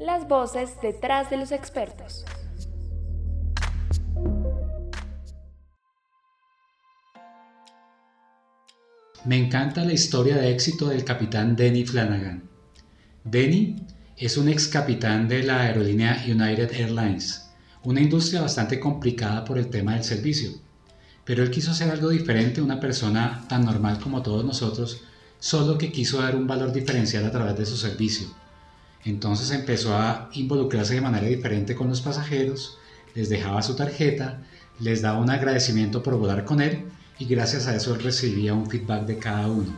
Las voces detrás de los expertos. Me encanta la historia de éxito del capitán Denny Flanagan. Denny es un ex capitán de la aerolínea United Airlines, una industria bastante complicada por el tema del servicio. Pero él quiso hacer algo diferente, una persona tan normal como todos nosotros, solo que quiso dar un valor diferencial a través de su servicio. Entonces empezó a involucrarse de manera diferente con los pasajeros, les dejaba su tarjeta, les daba un agradecimiento por volar con él y gracias a eso recibía un feedback de cada uno.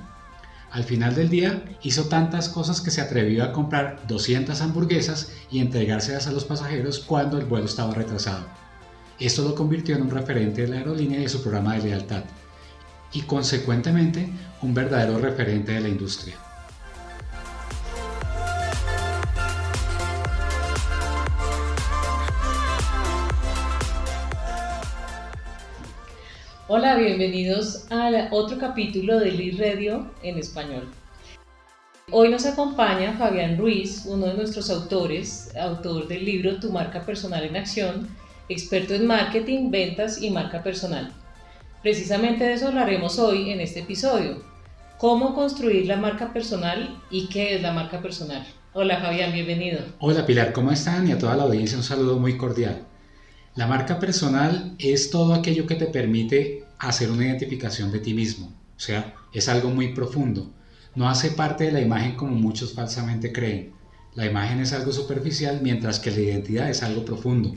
Al final del día hizo tantas cosas que se atrevió a comprar 200 hamburguesas y entregárselas a los pasajeros cuando el vuelo estaba retrasado. Esto lo convirtió en un referente de la aerolínea y de su programa de lealtad y consecuentemente un verdadero referente de la industria. Hola, bienvenidos a otro capítulo de Lead Radio en español. Hoy nos acompaña Fabián Ruiz, uno de nuestros autores, autor del libro Tu marca personal en acción, experto en marketing, ventas y marca personal. Precisamente de eso hablaremos hoy en este episodio. ¿Cómo construir la marca personal y qué es la marca personal? Hola Fabián, bienvenido. Hola Pilar, ¿cómo están? Y a toda la audiencia un saludo muy cordial. La marca personal es todo aquello que te permite hacer una identificación de ti mismo, o sea, es algo muy profundo. No hace parte de la imagen como muchos falsamente creen. La imagen es algo superficial mientras que la identidad es algo profundo.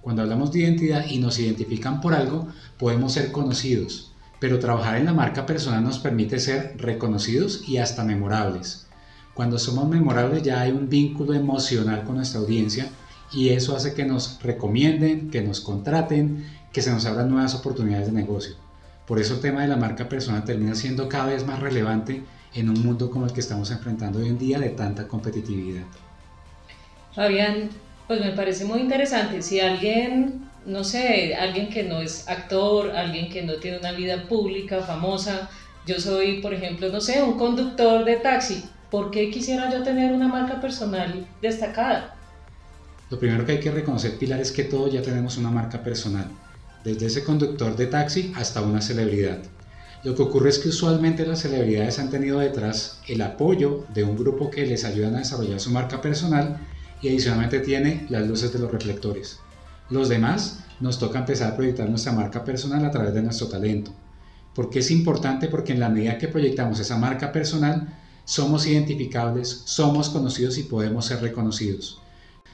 Cuando hablamos de identidad y nos identifican por algo, podemos ser conocidos, pero trabajar en la marca personal nos permite ser reconocidos y hasta memorables. Cuando somos memorables ya hay un vínculo emocional con nuestra audiencia y eso hace que nos recomienden, que nos contraten, que se nos abran nuevas oportunidades de negocio. Por eso el tema de la marca personal termina siendo cada vez más relevante en un mundo como el que estamos enfrentando hoy en día de tanta competitividad. Fabián, pues me parece muy interesante. Si alguien, no sé, alguien que no es actor, alguien que no tiene una vida pública, famosa, yo soy, por ejemplo, no sé, un conductor de taxi, ¿por qué quisiera yo tener una marca personal destacada? Lo primero que hay que reconocer, Pilar, es que todos ya tenemos una marca personal, desde ese conductor de taxi hasta una celebridad. Lo que ocurre es que usualmente las celebridades han tenido detrás el apoyo de un grupo que les ayudan a desarrollar su marca personal y adicionalmente tiene las luces de los reflectores. Los demás nos toca empezar a proyectar nuestra marca personal a través de nuestro talento. ¿Por qué es importante? Porque en la medida que proyectamos esa marca personal, somos identificables, somos conocidos y podemos ser reconocidos.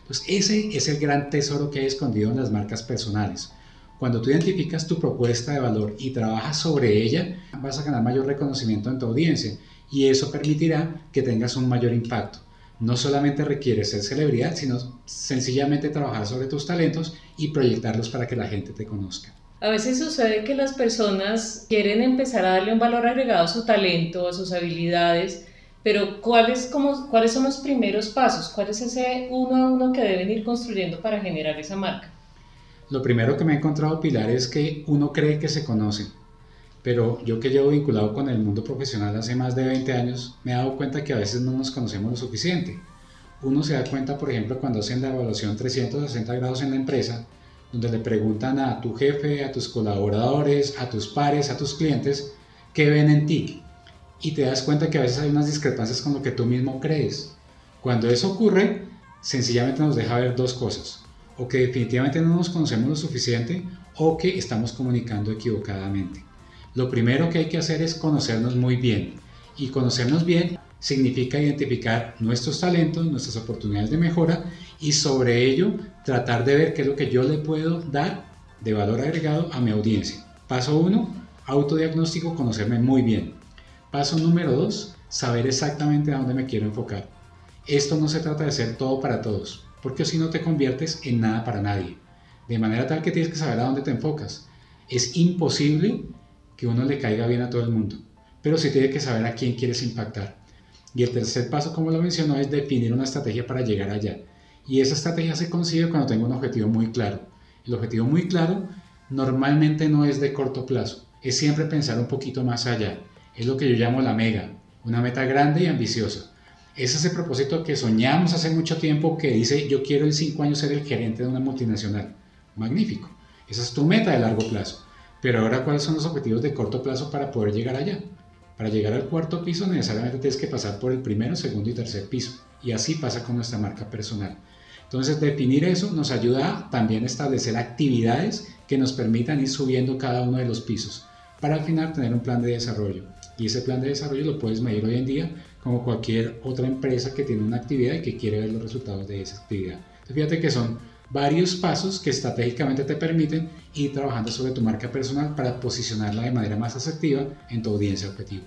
Entonces, ese es el gran tesoro que hay escondido en las marcas personales. Cuando tú identificas tu propuesta de valor y trabajas sobre ella, vas a ganar mayor reconocimiento en tu audiencia y eso permitirá que tengas un mayor impacto. No solamente requiere ser celebridad, sino sencillamente trabajar sobre tus talentos y proyectarlos para que la gente te conozca. A veces sucede que las personas quieren empezar a darle un valor agregado a su talento, a sus habilidades, pero ¿cuáles, ¿cuáles son los primeros pasos? ¿Cuál es ese uno a uno que deben ir construyendo para generar esa marca? Lo primero que me he encontrado, Pilar, es que uno cree que se conoce, pero yo que llevo vinculado con el mundo profesional hace más de 20 años, me he dado cuenta que a veces no nos conocemos lo suficiente. Uno se da cuenta, por ejemplo, cuando hacen la evaluación 360 grados en la empresa, donde le preguntan a tu jefe, a tus colaboradores, a tus pares, a tus clientes, ¿qué ven en ti? Y te das cuenta que a veces hay unas discrepancias con lo que tú mismo crees. Cuando eso ocurre, sencillamente nos deja ver dos cosas. O que definitivamente no nos conocemos lo suficiente o que estamos comunicando equivocadamente. Lo primero que hay que hacer es conocernos muy bien. Y conocernos bien significa identificar nuestros talentos, nuestras oportunidades de mejora y sobre ello tratar de ver qué es lo que yo le puedo dar de valor agregado a mi audiencia. Paso 1, autodiagnóstico, conocerme muy bien. Paso número dos, saber exactamente a dónde me quiero enfocar. Esto no se trata de ser todo para todos, porque si no te conviertes en nada para nadie. De manera tal que tienes que saber a dónde te enfocas. Es imposible que uno le caiga bien a todo el mundo, pero sí tiene que saber a quién quieres impactar. Y el tercer paso, como lo mencionó, es definir una estrategia para llegar allá. Y esa estrategia se consigue cuando tengo un objetivo muy claro. El objetivo muy claro normalmente no es de corto plazo, es siempre pensar un poquito más allá. Es lo que yo llamo la mega, una meta grande y ambiciosa. Es ese propósito que soñamos hace mucho tiempo que dice yo quiero en cinco años ser el gerente de una multinacional. Magnífico. Esa es tu meta de largo plazo. Pero ahora, ¿cuáles son los objetivos de corto plazo para poder llegar allá? Para llegar al cuarto piso necesariamente tienes que pasar por el primero, segundo y tercer piso. Y así pasa con nuestra marca personal. Entonces, definir eso nos ayuda también a establecer actividades que nos permitan ir subiendo cada uno de los pisos para al final tener un plan de desarrollo. Y ese plan de desarrollo lo puedes medir hoy en día como cualquier otra empresa que tiene una actividad y que quiere ver los resultados de esa actividad. Entonces, fíjate que son varios pasos que estratégicamente te permiten ir trabajando sobre tu marca personal para posicionarla de manera más asertiva en tu audiencia objetivo.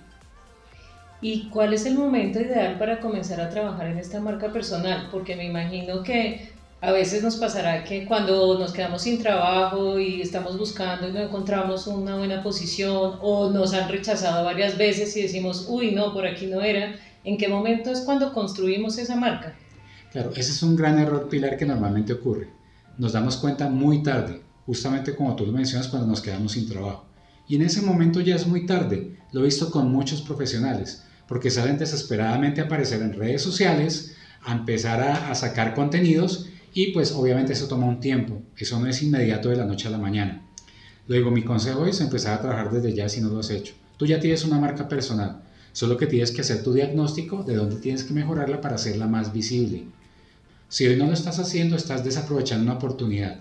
¿Y cuál es el momento ideal para comenzar a trabajar en esta marca personal? Porque me imagino que a veces nos pasará que cuando nos quedamos sin trabajo y estamos buscando y no encontramos una buena posición o nos han rechazado varias veces y decimos, uy, no, por aquí no era, ¿en qué momento es cuando construimos esa marca? Claro, ese es un gran error pilar que normalmente ocurre. Nos damos cuenta muy tarde, justamente como tú lo mencionas, cuando nos quedamos sin trabajo. Y en ese momento ya es muy tarde. Lo he visto con muchos profesionales, porque salen desesperadamente a aparecer en redes sociales, a empezar a, a sacar contenidos y pues obviamente eso toma un tiempo. Eso no es inmediato de la noche a la mañana. Luego mi consejo es empezar a trabajar desde ya si no lo has hecho. Tú ya tienes una marca personal, solo que tienes que hacer tu diagnóstico de dónde tienes que mejorarla para hacerla más visible. Si hoy no lo estás haciendo, estás desaprovechando una oportunidad.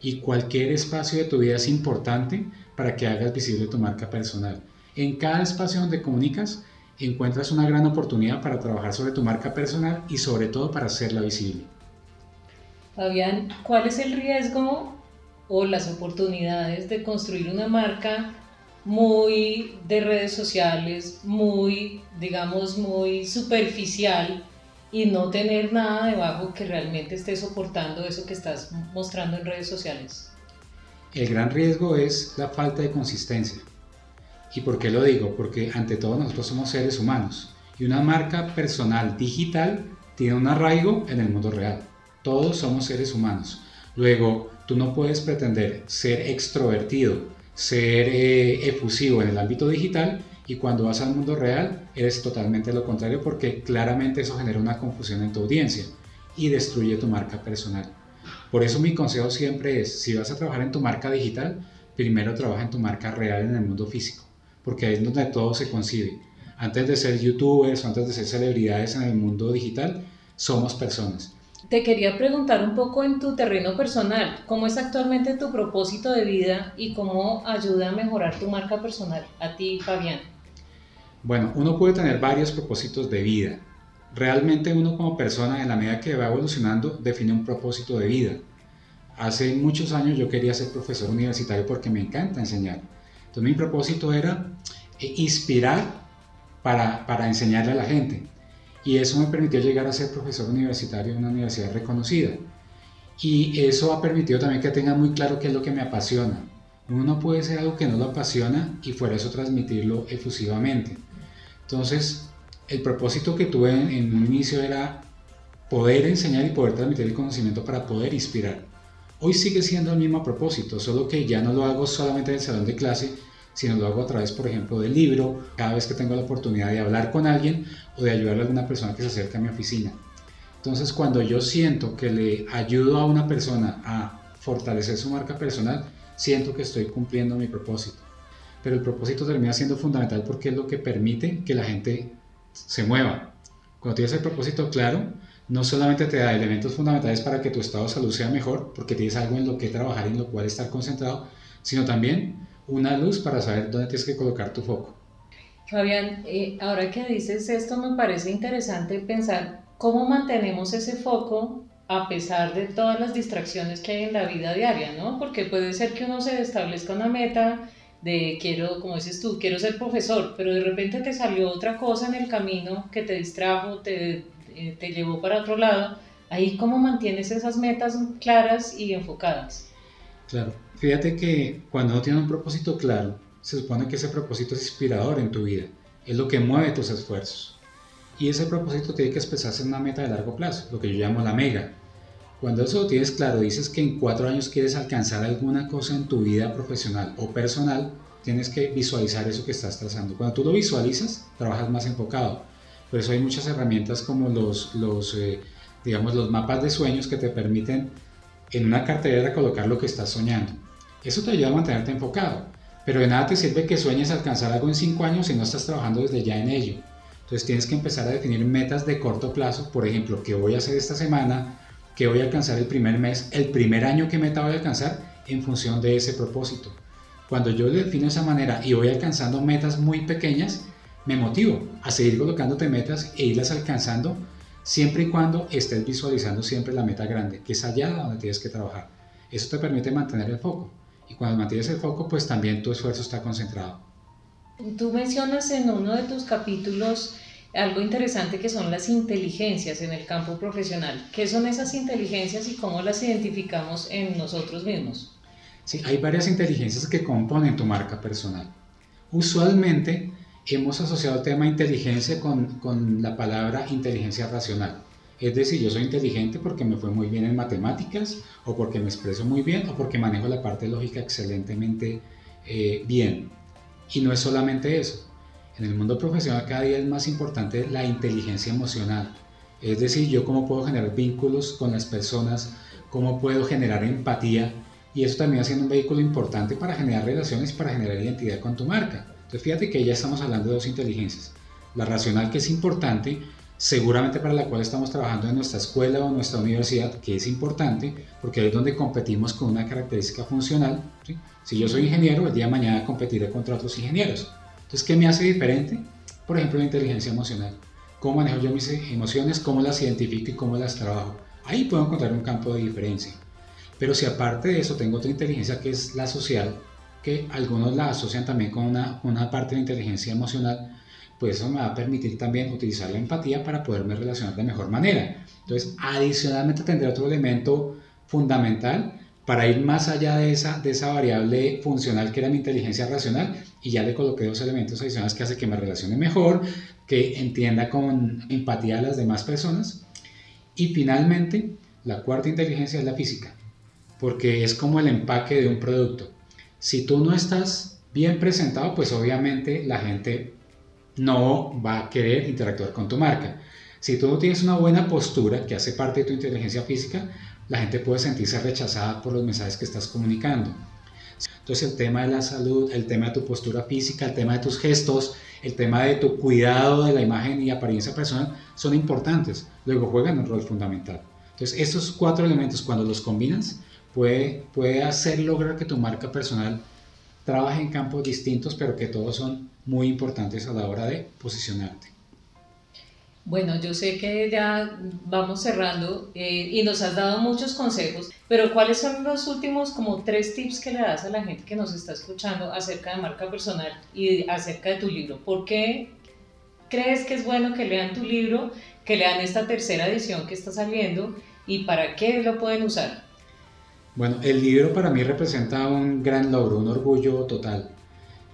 Y cualquier espacio de tu vida es importante para que hagas visible tu marca personal. En cada espacio donde comunicas, encuentras una gran oportunidad para trabajar sobre tu marca personal y sobre todo para hacerla visible. Fabián, ¿cuál es el riesgo o las oportunidades de construir una marca muy de redes sociales, muy, digamos, muy superficial y no tener nada debajo que realmente esté soportando eso que estás mostrando en redes sociales? El gran riesgo es la falta de consistencia. ¿Y por qué lo digo? Porque ante todo nosotros somos seres humanos y una marca personal digital tiene un arraigo en el mundo real. Todos somos seres humanos. Luego, tú no puedes pretender ser extrovertido, ser eh, efusivo en el ámbito digital y cuando vas al mundo real eres totalmente lo contrario porque claramente eso genera una confusión en tu audiencia y destruye tu marca personal. Por eso mi consejo siempre es, si vas a trabajar en tu marca digital, primero trabaja en tu marca real en el mundo físico, porque ahí es donde todo se concibe. Antes de ser youtubers, antes de ser celebridades en el mundo digital, somos personas. Te quería preguntar un poco en tu terreno personal, ¿cómo es actualmente tu propósito de vida y cómo ayuda a mejorar tu marca personal? A ti, Fabián. Bueno, uno puede tener varios propósitos de vida. Realmente uno como persona, en la medida que va evolucionando, define un propósito de vida. Hace muchos años yo quería ser profesor universitario porque me encanta enseñar. Entonces mi propósito era eh, inspirar para, para enseñarle a la gente. Y eso me permitió llegar a ser profesor universitario en una universidad reconocida. Y eso ha permitido también que tenga muy claro qué es lo que me apasiona. Uno no puede ser algo que no lo apasiona y fuera eso transmitirlo efusivamente. Entonces, el propósito que tuve en, un inicio era poder enseñar y poder transmitir el conocimiento para poder inspirar. Hoy sigue siendo el mismo propósito, solo que ya no lo hago solamente en el salón de clase, sino lo hago a través, por ejemplo, del libro, cada vez que tengo la oportunidad de hablar con alguien o de ayudar a alguna persona que se acerca a mi oficina. Entonces, cuando yo siento que le ayudo a una persona a fortalecer su marca personal, siento que estoy cumpliendo mi propósito pero el propósito termina siendo fundamental porque es lo que permite que la gente se mueva. Cuando tienes el propósito claro, no solamente te da elementos fundamentales para que tu estado de salud sea mejor, porque tienes algo en lo que trabajar y en lo cual estar concentrado, sino también una luz para saber dónde tienes que colocar tu foco. Fabián, eh, ahora que dices esto, me parece interesante pensar cómo mantenemos ese foco a pesar de todas las distracciones que hay en la vida diaria, ¿no? Porque puede ser que uno se establezca una meta de quiero, como dices tú, quiero ser profesor, pero de repente te salió otra cosa en el camino que te distrajo, te, eh, te llevó para otro lado, ahí cómo mantienes esas metas claras y enfocadas. Claro, fíjate que cuando no tienes un propósito claro, se supone que ese propósito es inspirador en tu vida, es lo que mueve tus esfuerzos. Y ese propósito tiene que expresarse en una meta de largo plazo, lo que yo llamo la mega, cuando eso lo tienes claro, dices que en cuatro años quieres alcanzar alguna cosa en tu vida profesional o personal, tienes que visualizar eso que estás trazando. Cuando tú lo visualizas, trabajas más enfocado. Por eso hay muchas herramientas como los, eh, digamos, los mapas de sueños que te permiten en una cartera colocar lo que estás soñando. Eso te ayuda a mantenerte enfocado, pero de nada te sirve que sueñes alcanzar algo en 5 años si no estás trabajando desde ya en ello. Entonces tienes que empezar a definir metas de corto plazo, por ejemplo, qué voy a hacer esta semana, qué voy a alcanzar el primer mes, el primer año qué meta voy a alcanzar en función de ese propósito. Cuando yo lo defino de esa manera y voy alcanzando metas muy pequeñas, me motivo a seguir colocándote metas e irlas alcanzando siempre y cuando estés visualizando siempre la meta grande, que es allá donde tienes que trabajar. Eso te permite mantener el foco. Y cuando mantienes el foco, pues también tu esfuerzo está concentrado. Tú mencionas en uno de tus capítulos algo interesante que son las inteligencias en el campo profesional. ¿Qué son esas inteligencias y cómo las identificamos en nosotros mismos? Sí, hay varias inteligencias que componen tu marca personal. Usualmente hemos asociado el tema inteligencia con, con la palabra inteligencia racional. Es decir, yo soy inteligente porque me fue muy bien en matemáticas, o porque me expreso muy bien, o porque manejo la parte lógica excelentemente eh, bien. Y no es solamente eso. En el mundo profesional cada día es más importante la inteligencia emocional. Es decir, yo cómo puedo generar vínculos con las personas, cómo puedo generar empatía, y eso también haciendo un vehículo importante para generar relaciones para generar identidad con tu marca. Entonces fíjate que ya estamos hablando de dos inteligencias. La racional que es importante, seguramente para la cual estamos trabajando en nuestra escuela o nuestra universidad, que es importante, porque ahí es donde competimos con una característica funcional. Si yo soy ingeniero, el día de mañana competiré contra otros ingenieros. Entonces, ¿qué me hace diferente? Por ejemplo, la inteligencia emocional. ¿Cómo manejo yo mis emociones? ¿Cómo las identifico y cómo las trabajo? Ahí puedo encontrar un campo de diferencia. Pero si aparte de eso tengo otra inteligencia que es la social, que algunos la asocian también con una, una parte de inteligencia emocional, pues eso me va a permitir también utilizar la empatía para poderme relacionar de mejor manera. Entonces, adicionalmente tendré otro elemento fundamental para ir más allá de esa, de esa variable funcional que era mi inteligencia racional y ya le coloqué dos elementos adicionales que hace que me relacione mejor, que entienda con empatía a las demás personas. Y finalmente, la cuarta inteligencia es la física, porque es como el empaque de un producto. Si tú no estás bien presentado, pues obviamente la gente no va a querer interactuar con tu marca. Si tú no tienes una buena postura, que hace parte de tu inteligencia física, la gente puede sentirse rechazada por los mensajes que estás comunicando. Entonces el tema de la salud, el tema de tu postura física, el tema de tus gestos, el tema de tu cuidado de la imagen y apariencia personal son importantes. Luego juegan un rol fundamental. Entonces estos cuatro elementos cuando los combinas puede, puede hacer lograr que tu marca personal trabaje en campos distintos, pero que todos son muy importantes a la hora de posicionarte. Bueno, yo sé que ya vamos cerrando eh, y nos has dado muchos consejos, pero ¿cuáles son los últimos como tres tips que le das a la gente que nos está escuchando acerca de marca personal y acerca de tu libro? ¿Por qué crees que es bueno que lean tu libro, que lean esta tercera edición que está saliendo y para qué lo pueden usar? Bueno, el libro para mí representa un gran logro, un orgullo total,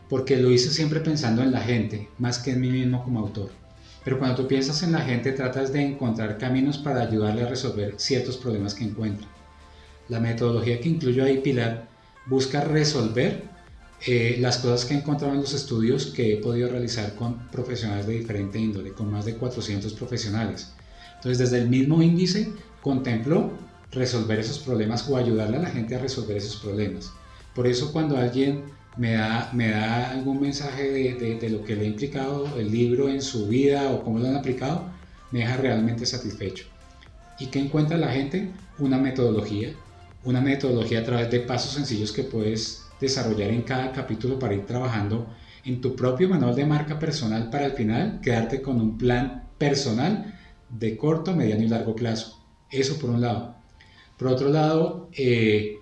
porque lo hice siempre pensando en la gente, más que en mí mismo como autor. Pero cuando tú piensas en la gente, tratas de encontrar caminos para ayudarle a resolver ciertos problemas que encuentra. La metodología que incluyo ahí, Pilar, busca resolver eh, las cosas que he encontrado en los estudios que he podido realizar con profesionales de diferente índole, con más de 400 profesionales. Entonces, desde el mismo índice, contemplo resolver esos problemas o ayudarle a la gente a resolver esos problemas. Por eso cuando alguien me da, me da algún mensaje de, de, lo que le ha implicado el libro en su vida o cómo lo han aplicado, me deja realmente satisfecho. ¿Y qué encuentra la gente? Una metodología, una metodología a través de pasos sencillos que puedes desarrollar en cada capítulo para ir trabajando en tu propio manual de marca personal para al final quedarte con un plan personal de corto, mediano y largo plazo. Eso por un lado. Por otro lado, eh,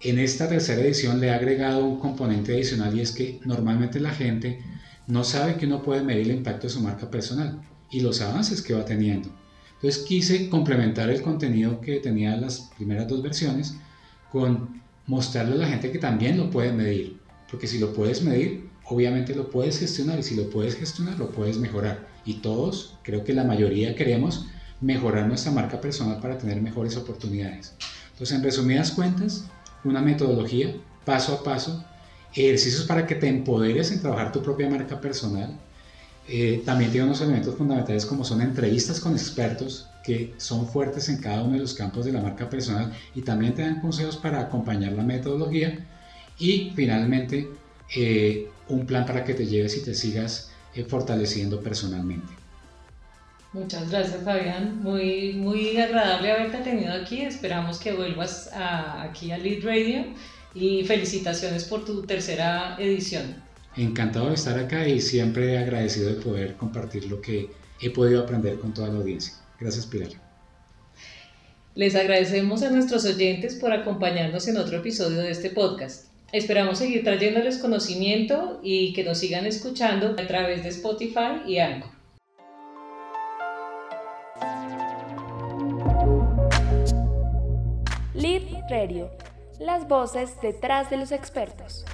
en esta tercera edición le he agregado un componente adicional y es que normalmente la gente no sabe que uno puede medir el impacto de su marca personal y los avances que va teniendo. Entonces quise complementar el contenido que tenía las primeras dos versiones con mostrarle a la gente que también lo puede medir. Porque si lo puedes medir, obviamente lo puedes gestionar y si lo puedes gestionar, lo puedes mejorar. Y todos, creo que la mayoría queremos mejorar nuestra marca personal para tener mejores oportunidades. Entonces, en resumidas cuentas, una metodología paso a paso, ejercicios para que te empoderes en trabajar tu propia marca personal, Eh, también tiene unos elementos fundamentales como son entrevistas con expertos que son fuertes en cada uno de los campos de la marca personal y también te dan consejos para acompañar la metodología. Y finalmente, eh, un plan para que te lleves y te sigas eh, fortaleciendo personalmente. Muchas gracias Fabián, muy, muy agradable haberte tenido aquí, esperamos que vuelvas aquí a Lead Radio y felicitaciones por tu tercera edición. Encantado de estar acá y siempre agradecido de poder compartir lo que he podido aprender con toda la audiencia. Gracias Pilar. Les agradecemos a nuestros oyentes por acompañarnos en otro episodio de este podcast. Esperamos seguir trayéndoles conocimiento y que nos sigan escuchando a través de Spotify y Anchor. Las voces detrás de los expertos.